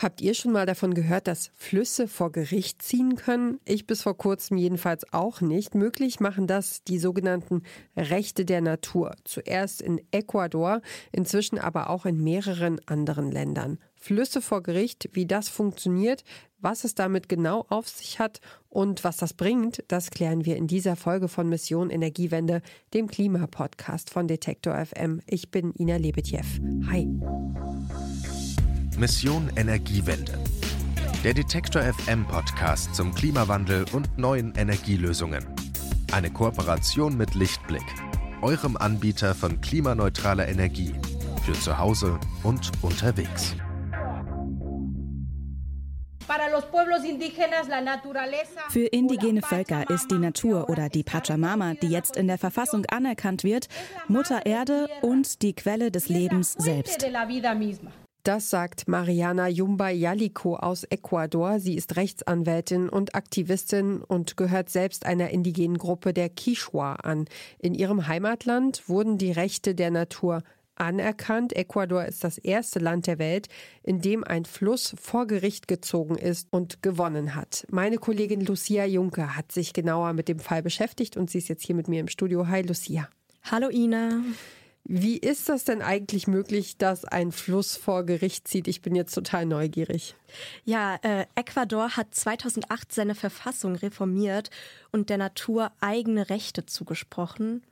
Habt ihr schon mal davon gehört, dass Flüsse vor Gericht ziehen können? Ich bis vor kurzem jedenfalls auch nicht. Möglich machen das die sogenannten Rechte der Natur. Zuerst in Ecuador, inzwischen aber auch in mehreren anderen Ländern. Flüsse vor Gericht, wie das funktioniert, was es damit genau auf sich hat und was das bringt, das klären wir in dieser Folge von Mission Energiewende, dem Klimapodcast von Detektor FM. Ich bin Ina Lebetjew. Hi. Mission Energiewende. Der Detektor FM Podcast zum Klimawandel und neuen Energielösungen. Eine Kooperation mit Lichtblick, eurem Anbieter von klimaneutraler Energie für zu Hause und unterwegs. Für indigene Völker ist die Natur oder die Pachamama, die jetzt in der Verfassung anerkannt wird, Mutter Erde und die Quelle des Lebens selbst. Das sagt Mariana Yumba Yaliko aus Ecuador. Sie ist Rechtsanwältin und Aktivistin und gehört selbst einer indigenen Gruppe der Quichua an. In ihrem Heimatland wurden die Rechte der Natur anerkannt. Ecuador ist das erste Land der Welt, in dem ein Fluss vor Gericht gezogen ist und gewonnen hat. Meine Kollegin Lucia Juncker hat sich genauer mit dem Fall beschäftigt und sie ist jetzt hier mit mir im Studio. Hi Lucia. Hallo Ina. Wie ist das denn eigentlich möglich, dass ein Fluss vor Gericht zieht? Ich bin jetzt total neugierig. Ja, äh, Ecuador hat 2008 seine Verfassung reformiert und der Natur eigene Rechte zugesprochen.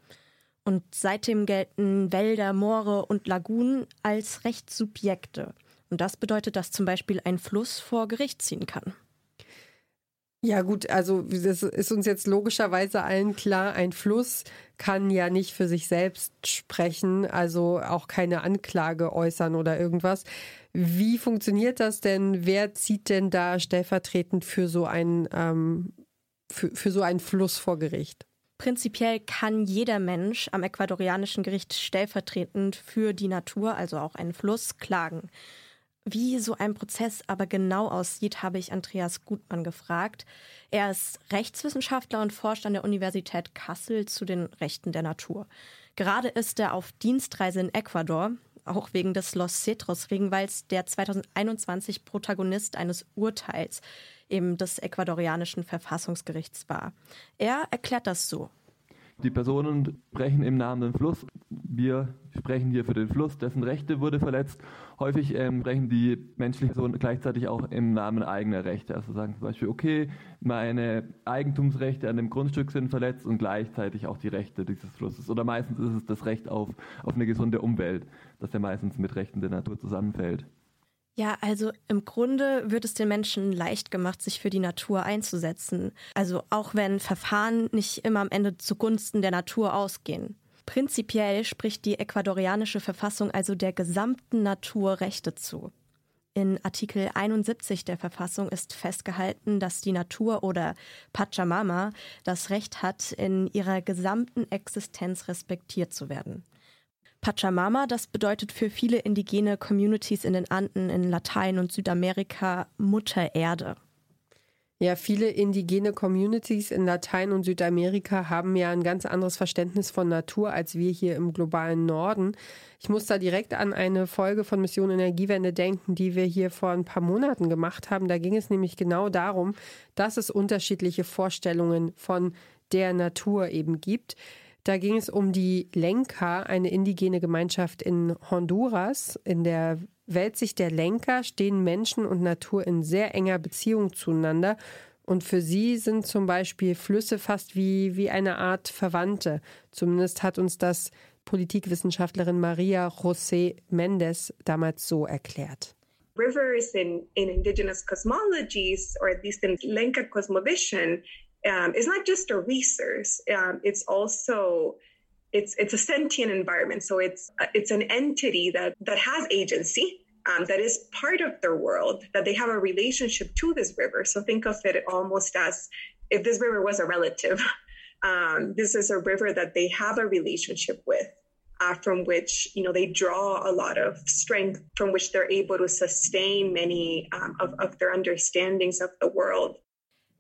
Und seitdem gelten Wälder, Moore und Lagunen als Rechtssubjekte. Und das bedeutet, dass zum Beispiel ein Fluss vor Gericht ziehen kann. Ja gut, also das ist uns jetzt logischerweise allen klar, ein Fluss kann ja nicht für sich selbst sprechen, also auch keine Anklage äußern oder irgendwas. Wie funktioniert das denn? Wer zieht denn da stellvertretend für so ein ähm, für, für so einen Fluss vor Gericht? Prinzipiell kann jeder Mensch am ecuadorianischen Gericht stellvertretend für die Natur, also auch einen Fluss, klagen. Wie so ein Prozess aber genau aussieht, habe ich Andreas Gutmann gefragt. Er ist Rechtswissenschaftler und forscht an der Universität Kassel zu den Rechten der Natur. Gerade ist er auf Dienstreise in Ecuador, auch wegen des Los Cetros Regenwalds, der 2021 Protagonist eines Urteils eben des ecuadorianischen Verfassungsgerichts war. Er erklärt das so. Die Personen sprechen im Namen des Fluss. Wir sprechen hier für den Fluss, dessen Rechte wurde verletzt. Häufig ähm, sprechen die menschlichen Personen gleichzeitig auch im Namen eigener Rechte. Also sagen zum Beispiel, okay, meine Eigentumsrechte an dem Grundstück sind verletzt und gleichzeitig auch die Rechte dieses Flusses. Oder meistens ist es das Recht auf, auf eine gesunde Umwelt, das ja meistens mit Rechten der Natur zusammenfällt. Ja, also im Grunde wird es den Menschen leicht gemacht, sich für die Natur einzusetzen. Also auch wenn Verfahren nicht immer am Ende zugunsten der Natur ausgehen. Prinzipiell spricht die ecuadorianische Verfassung also der gesamten Natur Rechte zu. In Artikel 71 der Verfassung ist festgehalten, dass die Natur oder Pachamama das Recht hat, in ihrer gesamten Existenz respektiert zu werden. Pachamama, das bedeutet für viele indigene Communities in den Anden in Latein und Südamerika Mutter Erde. Ja, viele indigene Communities in Latein und Südamerika haben ja ein ganz anderes Verständnis von Natur als wir hier im globalen Norden. Ich muss da direkt an eine Folge von Mission Energiewende denken, die wir hier vor ein paar Monaten gemacht haben. Da ging es nämlich genau darum, dass es unterschiedliche Vorstellungen von der Natur eben gibt. Da ging es um die Lenka, eine indigene Gemeinschaft in Honduras. In der Weltsicht der Lenka stehen Menschen und Natur in sehr enger Beziehung zueinander. Und für sie sind zum Beispiel Flüsse fast wie, wie eine Art Verwandte. Zumindest hat uns das Politikwissenschaftlerin Maria José Mendes damals so erklärt. Rivers in, in indigenous cosmologies, or at least in Lenka cosmovision, um, is not just a resource. Um, it's also it's it's a sentient environment. So it's it's an entity that that has agency. Um, that is part of their world. That they have a relationship to this river. So think of it almost as if this river was a relative. Um, this is a river that they have a relationship with. Uh, from which you know they draw a lot of strength from which they're able to sustain many um, of, of their understandings of the world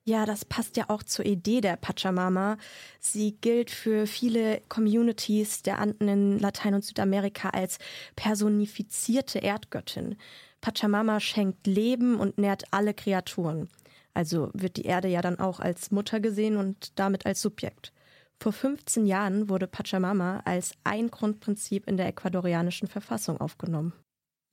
Ja, das passt ja auch zur Idee der Pachamama. Sie gilt für viele Communities der Anden in Latein- und Südamerika als personifizierte Erdgöttin. Pachamama schenkt Leben und nährt alle Kreaturen. Also wird die Erde ja dann auch als Mutter gesehen und damit als Subjekt. Vor 15 Jahren wurde Pachamama als ein Grundprinzip in der ecuadorianischen Verfassung aufgenommen.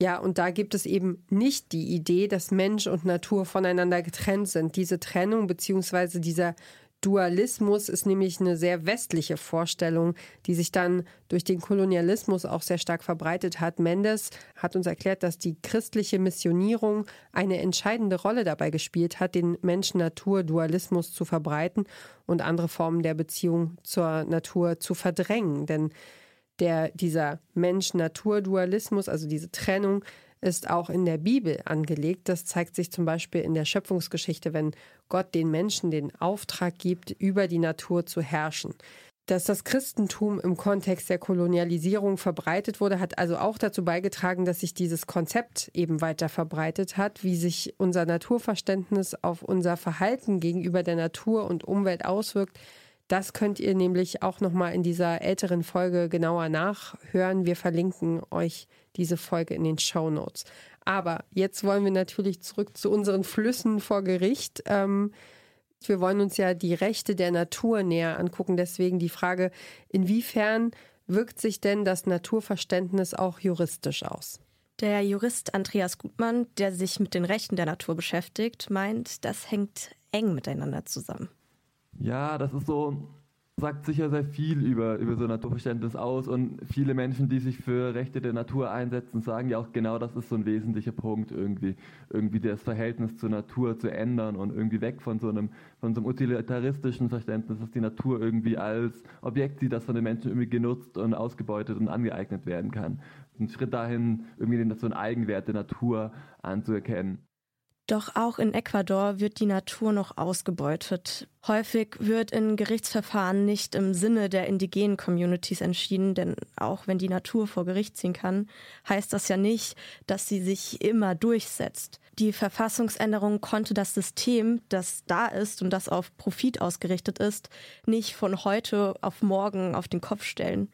Ja, und da gibt es eben nicht die Idee, dass Mensch und Natur voneinander getrennt sind. Diese Trennung bzw. dieser Dualismus ist nämlich eine sehr westliche Vorstellung, die sich dann durch den Kolonialismus auch sehr stark verbreitet hat. Mendes hat uns erklärt, dass die christliche Missionierung eine entscheidende Rolle dabei gespielt hat, den Menschen-Natur-Dualismus zu verbreiten und andere Formen der Beziehung zur Natur zu verdrängen. Denn der, dieser Mensch-Natur-Dualismus, also diese Trennung, ist auch in der Bibel angelegt. Das zeigt sich zum Beispiel in der Schöpfungsgeschichte, wenn Gott den Menschen den Auftrag gibt, über die Natur zu herrschen. Dass das Christentum im Kontext der Kolonialisierung verbreitet wurde, hat also auch dazu beigetragen, dass sich dieses Konzept eben weiter verbreitet hat, wie sich unser Naturverständnis auf unser Verhalten gegenüber der Natur und Umwelt auswirkt. Das könnt ihr nämlich auch noch mal in dieser älteren Folge genauer nachhören. Wir verlinken euch diese Folge in den Show Notes. Aber jetzt wollen wir natürlich zurück zu unseren Flüssen vor Gericht. Ähm, wir wollen uns ja die Rechte der Natur näher angucken. Deswegen die Frage, inwiefern wirkt sich denn das Naturverständnis auch juristisch aus? Der Jurist Andreas Gutmann, der sich mit den Rechten der Natur beschäftigt, meint, das hängt eng miteinander zusammen. Ja, das ist so sagt sicher sehr viel über, über so Naturverständnis aus und viele Menschen, die sich für Rechte der Natur einsetzen, sagen ja auch genau, das ist so ein wesentlicher Punkt irgendwie, irgendwie das Verhältnis zur Natur zu ändern und irgendwie weg von so einem, von so einem utilitaristischen Verständnis, dass die Natur irgendwie als Objekt sieht, das von den Menschen irgendwie genutzt und ausgebeutet und angeeignet werden kann. Ein Schritt dahin, irgendwie so einen Eigenwert der Natur anzuerkennen. Doch auch in Ecuador wird die Natur noch ausgebeutet. Häufig wird in Gerichtsverfahren nicht im Sinne der indigenen Communities entschieden, denn auch wenn die Natur vor Gericht ziehen kann, heißt das ja nicht, dass sie sich immer durchsetzt. Die Verfassungsänderung konnte das System, das da ist und das auf Profit ausgerichtet ist, nicht von heute auf morgen auf den Kopf stellen.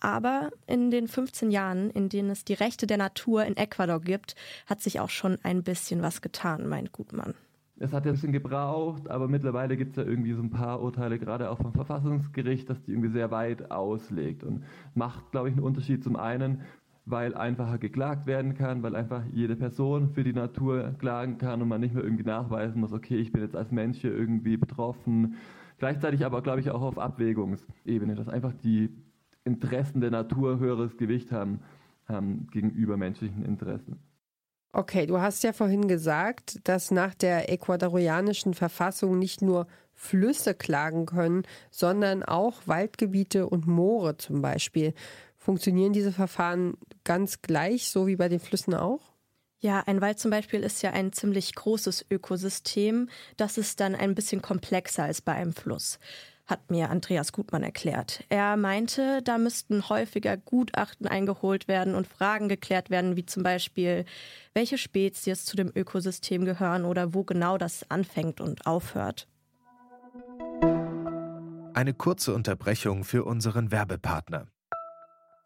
Aber in den 15 Jahren, in denen es die Rechte der Natur in Ecuador gibt, hat sich auch schon ein bisschen was getan, meint Gutmann. Es hat ja ein bisschen gebraucht, aber mittlerweile gibt es ja irgendwie so ein paar Urteile, gerade auch vom Verfassungsgericht, dass die irgendwie sehr weit auslegt und macht, glaube ich, einen Unterschied zum einen, weil einfacher geklagt werden kann, weil einfach jede Person für die Natur klagen kann und man nicht mehr irgendwie nachweisen muss, okay, ich bin jetzt als Mensch hier irgendwie betroffen. Gleichzeitig aber, glaube ich, auch auf Abwägungsebene, dass einfach die Interessen der Natur höheres Gewicht haben, haben gegenüber menschlichen Interessen. Okay, du hast ja vorhin gesagt, dass nach der ecuadorianischen Verfassung nicht nur Flüsse klagen können, sondern auch Waldgebiete und Moore zum Beispiel. Funktionieren diese Verfahren ganz gleich, so wie bei den Flüssen auch? Ja, ein Wald zum Beispiel ist ja ein ziemlich großes Ökosystem. Das ist dann ein bisschen komplexer als bei einem Fluss hat mir Andreas Gutmann erklärt. Er meinte, da müssten häufiger Gutachten eingeholt werden und Fragen geklärt werden, wie zum Beispiel, welche Spezies zu dem Ökosystem gehören oder wo genau das anfängt und aufhört. Eine kurze Unterbrechung für unseren Werbepartner.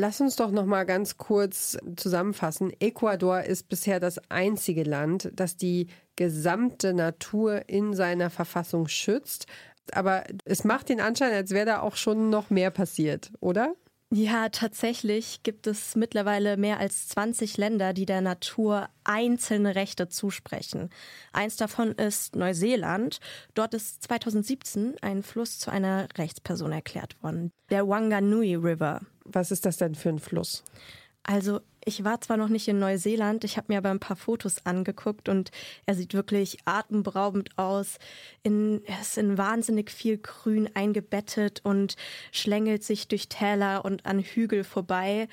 Lass uns doch noch mal ganz kurz zusammenfassen. Ecuador ist bisher das einzige Land, das die gesamte Natur in seiner Verfassung schützt. Aber es macht den Anschein, als wäre da auch schon noch mehr passiert, oder? Ja, tatsächlich gibt es mittlerweile mehr als 20 Länder, die der Natur einzelne Rechte zusprechen. Eins davon ist Neuseeland. Dort ist 2017 ein Fluss zu einer Rechtsperson erklärt worden, der Wanganui River. Was ist das denn für ein Fluss? Also ich war zwar noch nicht in Neuseeland, ich habe mir aber ein paar Fotos angeguckt und er sieht wirklich atemberaubend aus. In, er ist in wahnsinnig viel Grün eingebettet und schlängelt sich durch Täler und an Hügel vorbei.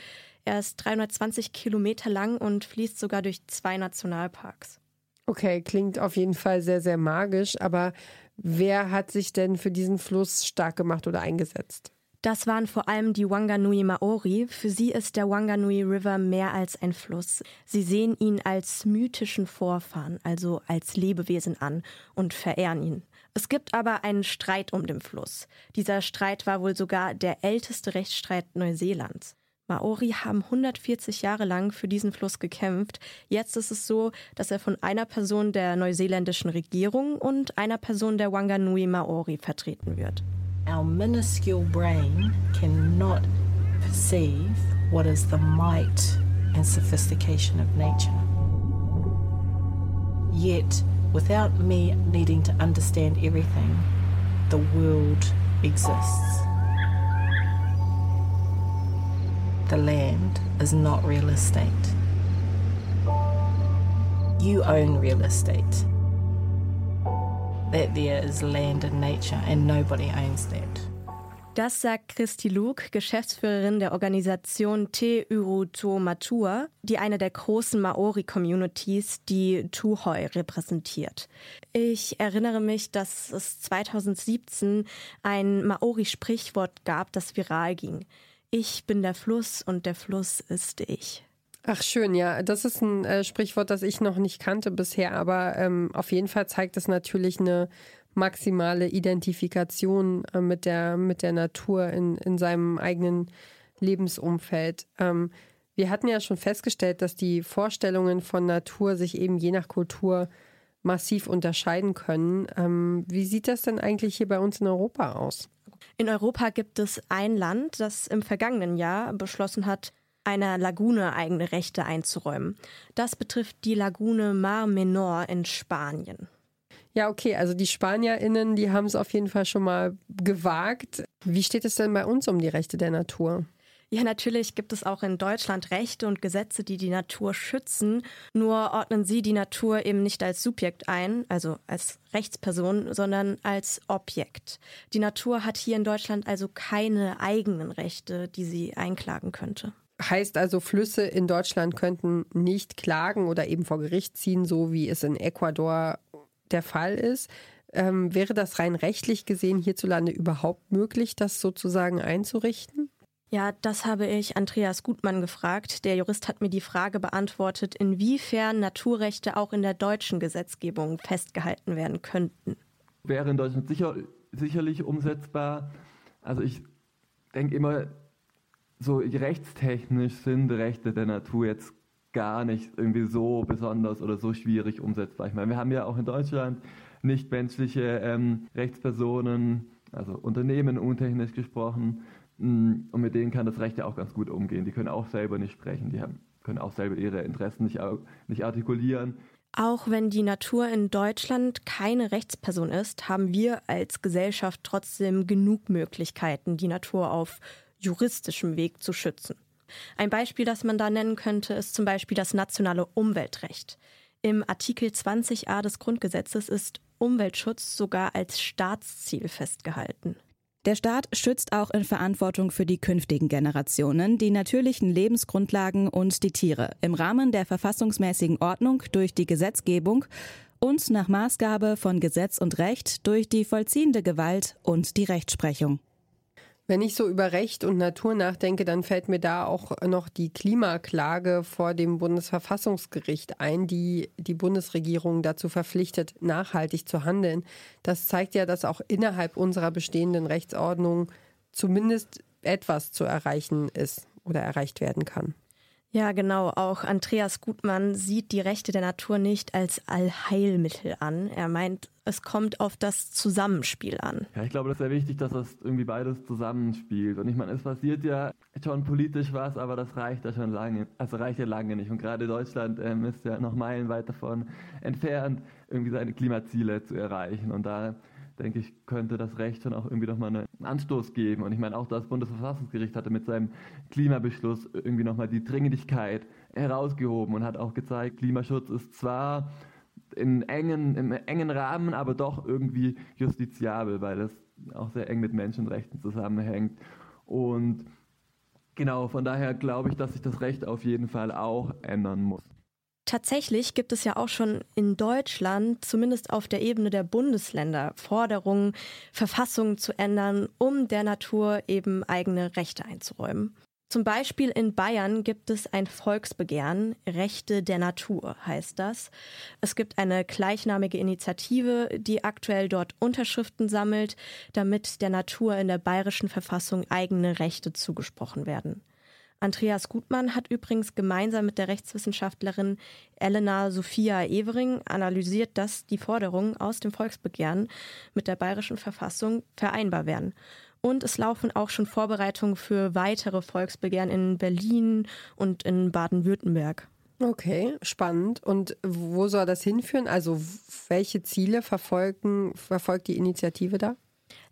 Er ist 320 Kilometer lang und fließt sogar durch zwei Nationalparks. Okay, klingt auf jeden Fall sehr, sehr magisch, aber wer hat sich denn für diesen Fluss stark gemacht oder eingesetzt? Das waren vor allem die Wanganui Maori. Für sie ist der Wanganui River mehr als ein Fluss. Sie sehen ihn als mythischen Vorfahren, also als Lebewesen an und verehren ihn. Es gibt aber einen Streit um den Fluss. Dieser Streit war wohl sogar der älteste Rechtsstreit Neuseelands. Maori haben 140 Jahre lang für diesen Fluss gekämpft. Jetzt ist es so, dass er von einer Person der neuseeländischen Regierung und einer Person der Wanganui Maori vertreten wird. Our minuscule brain cannot perceive what is the might and sophistication of nature. Yet, without me needing to understand everything, the world exists. the land is not real estate. You own real estate. That there is land in nature and nobody owns that. Das sagt Christi Luke, Geschäftsführerin der Organisation Te Uruto Matua, die eine der großen Maori-Communities, die Tuhoi, repräsentiert. Ich erinnere mich, dass es 2017 ein Maori-Sprichwort gab, das viral ging. Ich bin der Fluss und der Fluss ist ich. Ach schön, ja, das ist ein äh, Sprichwort, das ich noch nicht kannte bisher, aber ähm, auf jeden Fall zeigt es natürlich eine maximale Identifikation äh, mit, der, mit der Natur in, in seinem eigenen Lebensumfeld. Ähm, wir hatten ja schon festgestellt, dass die Vorstellungen von Natur sich eben je nach Kultur massiv unterscheiden können. Ähm, wie sieht das denn eigentlich hier bei uns in Europa aus? In Europa gibt es ein Land, das im vergangenen Jahr beschlossen hat, einer Lagune eigene Rechte einzuräumen. Das betrifft die Lagune Mar Menor in Spanien. Ja, okay, also die SpanierInnen, die haben es auf jeden Fall schon mal gewagt. Wie steht es denn bei uns um die Rechte der Natur? Ja, natürlich gibt es auch in Deutschland Rechte und Gesetze, die die Natur schützen. Nur ordnen sie die Natur eben nicht als Subjekt ein, also als Rechtsperson, sondern als Objekt. Die Natur hat hier in Deutschland also keine eigenen Rechte, die sie einklagen könnte. Heißt also, Flüsse in Deutschland könnten nicht klagen oder eben vor Gericht ziehen, so wie es in Ecuador der Fall ist. Ähm, wäre das rein rechtlich gesehen hierzulande überhaupt möglich, das sozusagen einzurichten? Ja, das habe ich Andreas Gutmann gefragt. Der Jurist hat mir die Frage beantwortet, inwiefern Naturrechte auch in der deutschen Gesetzgebung festgehalten werden könnten. Wäre in Deutschland sicher, sicherlich umsetzbar. Also ich denke immer, so rechtstechnisch sind Rechte der Natur jetzt gar nicht irgendwie so besonders oder so schwierig umsetzbar. Ich meine, wir haben ja auch in Deutschland nichtmenschliche ähm, Rechtspersonen, also Unternehmen untechnisch gesprochen, Mm, und mit denen kann das Recht ja auch ganz gut umgehen. Die können auch selber nicht sprechen, die haben, können auch selber ihre Interessen nicht, nicht artikulieren. Auch wenn die Natur in Deutschland keine Rechtsperson ist, haben wir als Gesellschaft trotzdem genug Möglichkeiten, die Natur auf juristischem Weg zu schützen. Ein Beispiel, das man da nennen könnte, ist zum Beispiel das nationale Umweltrecht. Im Artikel 20a des Grundgesetzes ist Umweltschutz sogar als Staatsziel festgehalten. Der Staat schützt auch in Verantwortung für die künftigen Generationen die natürlichen Lebensgrundlagen und die Tiere im Rahmen der verfassungsmäßigen Ordnung durch die Gesetzgebung und nach Maßgabe von Gesetz und Recht durch die vollziehende Gewalt und die Rechtsprechung. Wenn ich so über Recht und Natur nachdenke, dann fällt mir da auch noch die Klimaklage vor dem Bundesverfassungsgericht ein, die die Bundesregierung dazu verpflichtet, nachhaltig zu handeln. Das zeigt ja, dass auch innerhalb unserer bestehenden Rechtsordnung zumindest etwas zu erreichen ist oder erreicht werden kann. Ja, genau. Auch Andreas Gutmann sieht die Rechte der Natur nicht als Allheilmittel an. Er meint, es kommt auf das Zusammenspiel an. Ja, ich glaube, das ist sehr wichtig, dass das irgendwie beides zusammenspielt. Und ich meine, es passiert ja schon politisch was, aber das reicht ja schon lange. Also reicht ja lange nicht. Und gerade Deutschland ähm, ist ja noch meilenweit davon entfernt, irgendwie seine Klimaziele zu erreichen. Und da denke ich, könnte das Recht schon auch irgendwie nochmal einen Anstoß geben. Und ich meine, auch das Bundesverfassungsgericht hatte mit seinem Klimabeschluss irgendwie nochmal die Dringlichkeit herausgehoben und hat auch gezeigt, Klimaschutz ist zwar in engen, im engen Rahmen, aber doch irgendwie justiziabel, weil es auch sehr eng mit Menschenrechten zusammenhängt. Und genau, von daher glaube ich, dass sich das Recht auf jeden Fall auch ändern muss. Tatsächlich gibt es ja auch schon in Deutschland, zumindest auf der Ebene der Bundesländer, Forderungen, Verfassungen zu ändern, um der Natur eben eigene Rechte einzuräumen. Zum Beispiel in Bayern gibt es ein Volksbegehren, Rechte der Natur heißt das. Es gibt eine gleichnamige Initiative, die aktuell dort Unterschriften sammelt, damit der Natur in der bayerischen Verfassung eigene Rechte zugesprochen werden. Andreas Gutmann hat übrigens gemeinsam mit der Rechtswissenschaftlerin Elena Sophia Evering analysiert, dass die Forderungen aus dem Volksbegehren mit der bayerischen Verfassung vereinbar wären. Und es laufen auch schon Vorbereitungen für weitere Volksbegehren in Berlin und in Baden-Württemberg. Okay, spannend. Und wo soll das hinführen? Also welche Ziele verfolgen, verfolgt die Initiative da?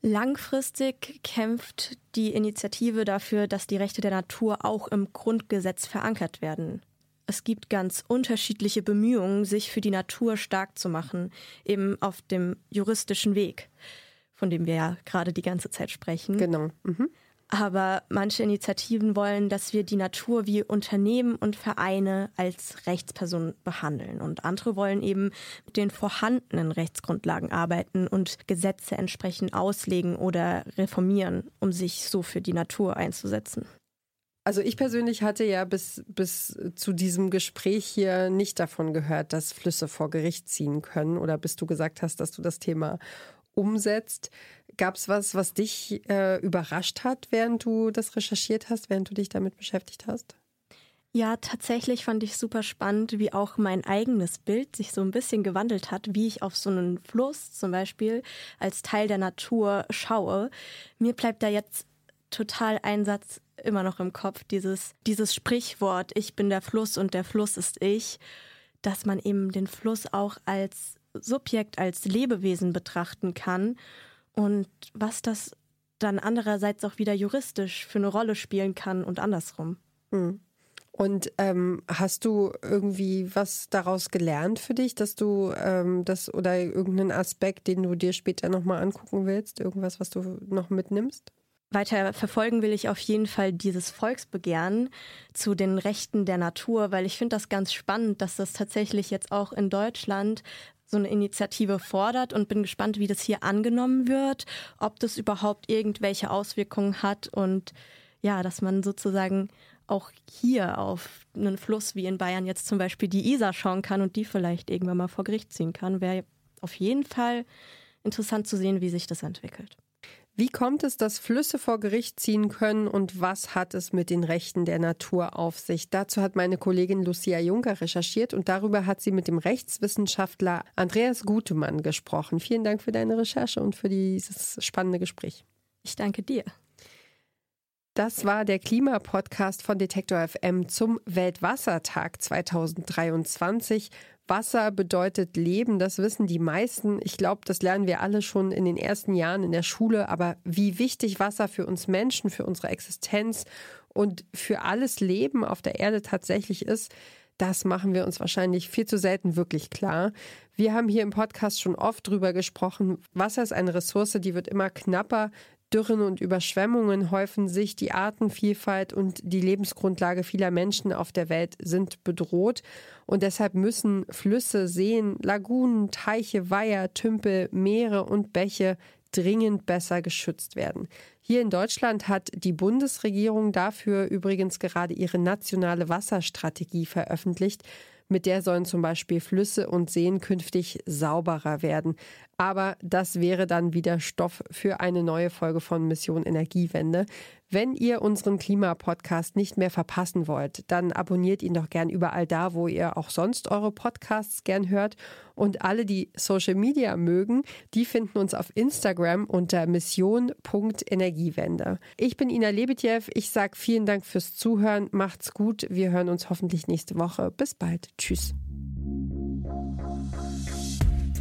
Langfristig kämpft die Initiative dafür, dass die Rechte der Natur auch im Grundgesetz verankert werden. Es gibt ganz unterschiedliche Bemühungen, sich für die Natur stark zu machen, eben auf dem juristischen Weg von dem wir ja gerade die ganze Zeit sprechen. Genau. Mhm. Aber manche Initiativen wollen, dass wir die Natur wie Unternehmen und Vereine als Rechtsperson behandeln. Und andere wollen eben mit den vorhandenen Rechtsgrundlagen arbeiten und Gesetze entsprechend auslegen oder reformieren, um sich so für die Natur einzusetzen. Also ich persönlich hatte ja bis, bis zu diesem Gespräch hier nicht davon gehört, dass Flüsse vor Gericht ziehen können oder bis du gesagt hast, dass du das Thema umsetzt. Gab es was, was dich äh, überrascht hat, während du das recherchiert hast, während du dich damit beschäftigt hast? Ja, tatsächlich fand ich super spannend, wie auch mein eigenes Bild sich so ein bisschen gewandelt hat, wie ich auf so einen Fluss zum Beispiel als Teil der Natur schaue. Mir bleibt da jetzt total ein Satz immer noch im Kopf, dieses, dieses Sprichwort, ich bin der Fluss und der Fluss ist ich, dass man eben den Fluss auch als Subjekt als Lebewesen betrachten kann und was das dann andererseits auch wieder juristisch für eine Rolle spielen kann und andersrum. Hm. Und ähm, hast du irgendwie was daraus gelernt für dich, dass du ähm, das oder irgendeinen Aspekt, den du dir später nochmal angucken willst, irgendwas, was du noch mitnimmst? Weiter verfolgen will ich auf jeden Fall dieses Volksbegehren zu den Rechten der Natur, weil ich finde das ganz spannend, dass das tatsächlich jetzt auch in Deutschland so eine Initiative fordert und bin gespannt, wie das hier angenommen wird, ob das überhaupt irgendwelche Auswirkungen hat und ja, dass man sozusagen auch hier auf einen Fluss wie in Bayern jetzt zum Beispiel die Isar schauen kann und die vielleicht irgendwann mal vor Gericht ziehen kann, wäre auf jeden Fall interessant zu sehen, wie sich das entwickelt. Wie kommt es, dass Flüsse vor Gericht ziehen können und was hat es mit den Rechten der Natur auf sich? Dazu hat meine Kollegin Lucia Juncker recherchiert und darüber hat sie mit dem Rechtswissenschaftler Andreas Gutemann gesprochen. Vielen Dank für deine Recherche und für dieses spannende Gespräch. Ich danke dir. Das war der Klimapodcast von Detektor FM zum Weltwassertag 2023. Wasser bedeutet Leben, das wissen die meisten. Ich glaube, das lernen wir alle schon in den ersten Jahren in der Schule. Aber wie wichtig Wasser für uns Menschen, für unsere Existenz und für alles Leben auf der Erde tatsächlich ist, das machen wir uns wahrscheinlich viel zu selten wirklich klar. Wir haben hier im Podcast schon oft drüber gesprochen. Wasser ist eine Ressource, die wird immer knapper. Dürren und Überschwemmungen häufen sich, die Artenvielfalt und die Lebensgrundlage vieler Menschen auf der Welt sind bedroht. Und deshalb müssen Flüsse, Seen, Lagunen, Teiche, Weiher, Tümpel, Meere und Bäche dringend besser geschützt werden. Hier in Deutschland hat die Bundesregierung dafür übrigens gerade ihre nationale Wasserstrategie veröffentlicht. Mit der sollen zum Beispiel Flüsse und Seen künftig sauberer werden. Aber das wäre dann wieder Stoff für eine neue Folge von Mission Energiewende. Wenn ihr unseren Klimapodcast nicht mehr verpassen wollt, dann abonniert ihn doch gern überall da, wo ihr auch sonst eure Podcasts gern hört. Und alle, die Social Media mögen, die finden uns auf Instagram unter mission.energiewende. Ich bin Ina Lebetjew. Ich sage vielen Dank fürs Zuhören. Macht's gut. Wir hören uns hoffentlich nächste Woche. Bis bald. Tschüss.